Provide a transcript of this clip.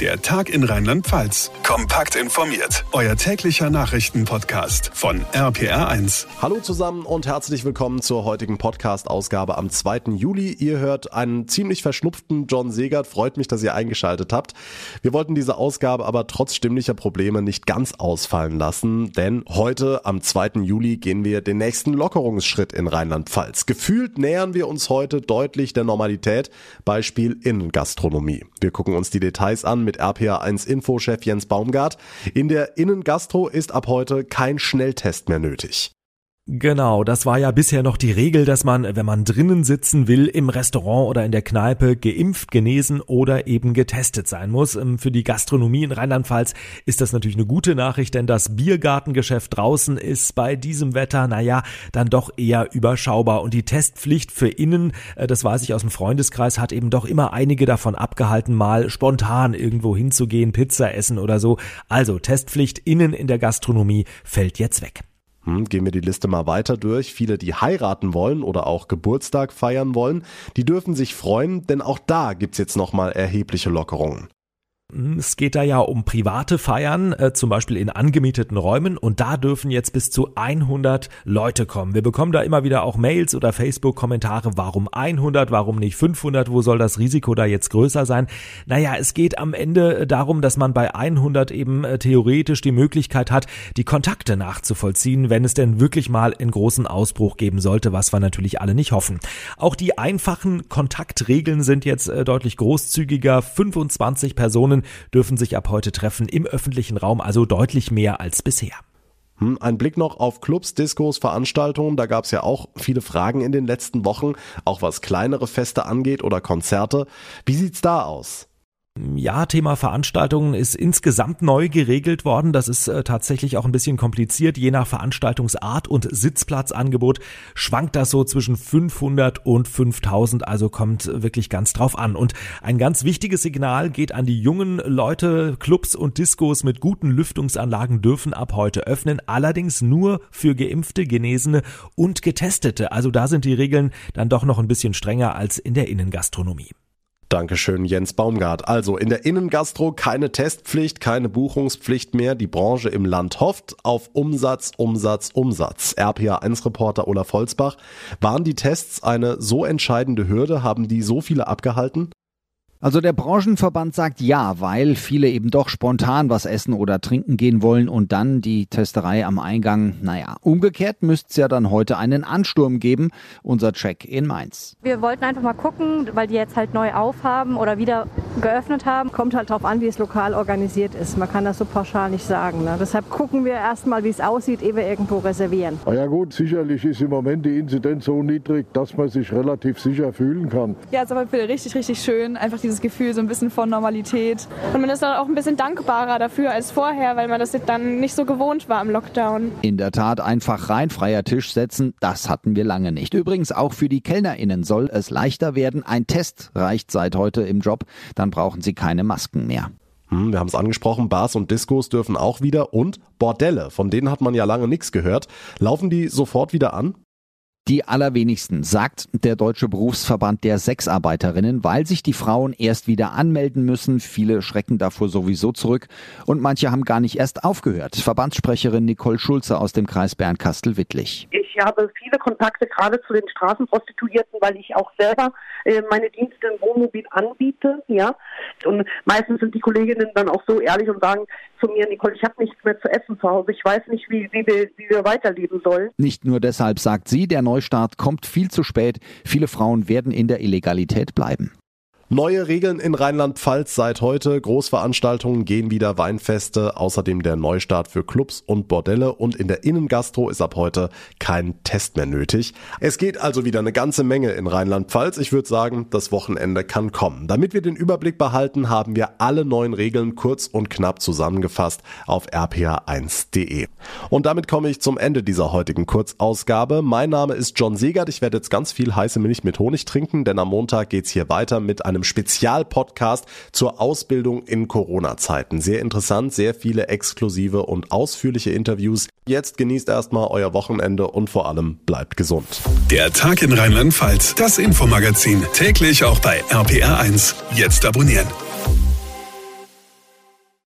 Der Tag in Rheinland-Pfalz. Kompakt informiert. Euer täglicher Nachrichtenpodcast von RPR1. Hallo zusammen und herzlich willkommen zur heutigen Podcast-Ausgabe am 2. Juli. Ihr hört einen ziemlich verschnupften John Segert. Freut mich, dass ihr eingeschaltet habt. Wir wollten diese Ausgabe aber trotz stimmlicher Probleme nicht ganz ausfallen lassen, denn heute am 2. Juli gehen wir den nächsten Lockerungsschritt in Rheinland-Pfalz. Gefühlt nähern wir uns heute deutlich der Normalität. Beispiel Innengastronomie. Wir gucken uns die Details an mit RPA1 Infochef Jens Baumgart. In der Innengastro ist ab heute kein Schnelltest mehr nötig. Genau, das war ja bisher noch die Regel, dass man, wenn man drinnen sitzen will, im Restaurant oder in der Kneipe geimpft, genesen oder eben getestet sein muss. Ähm, für die Gastronomie in Rheinland-Pfalz ist das natürlich eine gute Nachricht, denn das Biergartengeschäft draußen ist bei diesem Wetter, naja, dann doch eher überschaubar. Und die Testpflicht für innen, äh, das weiß ich aus dem Freundeskreis, hat eben doch immer einige davon abgehalten, mal spontan irgendwo hinzugehen, Pizza essen oder so. Also Testpflicht innen in der Gastronomie fällt jetzt weg. Hm, gehen wir die Liste mal weiter durch. Viele, die heiraten wollen oder auch Geburtstag feiern wollen, die dürfen sich freuen, denn auch da gibt's jetzt nochmal erhebliche Lockerungen. Hm, es geht da ja um private Feiern, äh, zum Beispiel in angemieteten Räumen und da dürfen jetzt bis zu 100 Leute kommen. Wir bekommen da immer wieder auch Mails oder Facebook-Kommentare, warum 100, warum nicht 500, wo soll das Risiko da jetzt größer sein? Naja, es geht am Ende äh, darum, dass man bei 100 eben äh, theoretisch die Möglichkeit hat, die Kontakte nachzuvollziehen, wenn es denn wirklich mal einen großen Ausbruch geben sollte, was wir natürlich alle nicht hoffen. Auch die einfachen Kontaktregeln sind jetzt äh, deutlich großzügiger. 25 Personen dürfen sich ab heute treffen im öffentlichen Raum, also deutlich mehr als bisher. Hm, ein Blick noch auf Clubs, Diskos, Veranstaltungen. Da gab es ja auch viele Fragen in den letzten Wochen, auch was kleinere Feste angeht oder Konzerte. Wie sieht's da aus? Ja, Thema Veranstaltungen ist insgesamt neu geregelt worden. Das ist äh, tatsächlich auch ein bisschen kompliziert. Je nach Veranstaltungsart und Sitzplatzangebot schwankt das so zwischen 500 und 5000. Also kommt wirklich ganz drauf an. Und ein ganz wichtiges Signal geht an die jungen Leute. Clubs und Diskos mit guten Lüftungsanlagen dürfen ab heute öffnen. Allerdings nur für Geimpfte, Genesene und Getestete. Also da sind die Regeln dann doch noch ein bisschen strenger als in der Innengastronomie. Dankeschön, Jens Baumgart. Also in der Innengastro keine Testpflicht, keine Buchungspflicht mehr. Die Branche im Land hofft auf Umsatz, Umsatz, Umsatz. RPA1-Reporter Olaf Holzbach. Waren die Tests eine so entscheidende Hürde? Haben die so viele abgehalten? Also der Branchenverband sagt ja, weil viele eben doch spontan was essen oder trinken gehen wollen und dann die Testerei am Eingang, naja, umgekehrt müsste es ja dann heute einen Ansturm geben, unser Check in Mainz. Wir wollten einfach mal gucken, weil die jetzt halt neu aufhaben oder wieder geöffnet haben. Kommt halt darauf an, wie es lokal organisiert ist. Man kann das so pauschal nicht sagen. Ne? Deshalb gucken wir erstmal, wie es aussieht, ehe wir irgendwo reservieren. Na ja gut, sicherlich ist im Moment die Inzidenz so niedrig, dass man sich relativ sicher fühlen kann. Ja, es ist aber richtig, richtig schön, einfach dieses Gefühl so ein bisschen von Normalität. Und man ist dann auch ein bisschen dankbarer dafür als vorher, weil man das dann nicht so gewohnt war im Lockdown. In der Tat einfach rein freier Tisch setzen, das hatten wir lange nicht. Übrigens auch für die KellnerInnen soll es leichter werden. Ein Test reicht seit heute im Job, dann brauchen sie keine Masken mehr. Hm, wir haben es angesprochen, Bars und Diskos dürfen auch wieder und Bordelle, von denen hat man ja lange nichts gehört. Laufen die sofort wieder an? Die allerwenigsten, sagt der Deutsche Berufsverband der Sexarbeiterinnen, weil sich die Frauen erst wieder anmelden müssen. Viele schrecken davor sowieso zurück und manche haben gar nicht erst aufgehört. Verbandssprecherin Nicole Schulze aus dem Kreis Bernkastel-Wittlich. Ich habe viele Kontakte gerade zu den Straßenprostituierten, weil ich auch selber äh, meine Dienste im Wohnmobil anbiete, ja. Und meistens sind die Kolleginnen dann auch so ehrlich und sagen zu mir, Nicole, ich habe nichts mehr zu essen zu Hause. Ich weiß nicht, wie, wie, wir, wie wir weiterleben sollen. Nicht nur deshalb, sagt sie, der Neustart kommt viel zu spät. Viele Frauen werden in der Illegalität bleiben. Neue Regeln in Rheinland-Pfalz seit heute. Großveranstaltungen gehen wieder, Weinfeste, außerdem der Neustart für Clubs und Bordelle und in der Innengastro ist ab heute kein Test mehr nötig. Es geht also wieder eine ganze Menge in Rheinland-Pfalz. Ich würde sagen, das Wochenende kann kommen. Damit wir den Überblick behalten, haben wir alle neuen Regeln kurz und knapp zusammengefasst auf rpa1.de. Und damit komme ich zum Ende dieser heutigen Kurzausgabe. Mein Name ist John Segert. Ich werde jetzt ganz viel heiße Milch mit Honig trinken, denn am Montag geht's hier weiter mit einem einem Spezialpodcast zur Ausbildung in Corona-Zeiten. Sehr interessant, sehr viele exklusive und ausführliche Interviews. Jetzt genießt erstmal euer Wochenende und vor allem bleibt gesund. Der Tag in Rheinland-Pfalz, das Infomagazin, täglich auch bei RPR1. Jetzt abonnieren.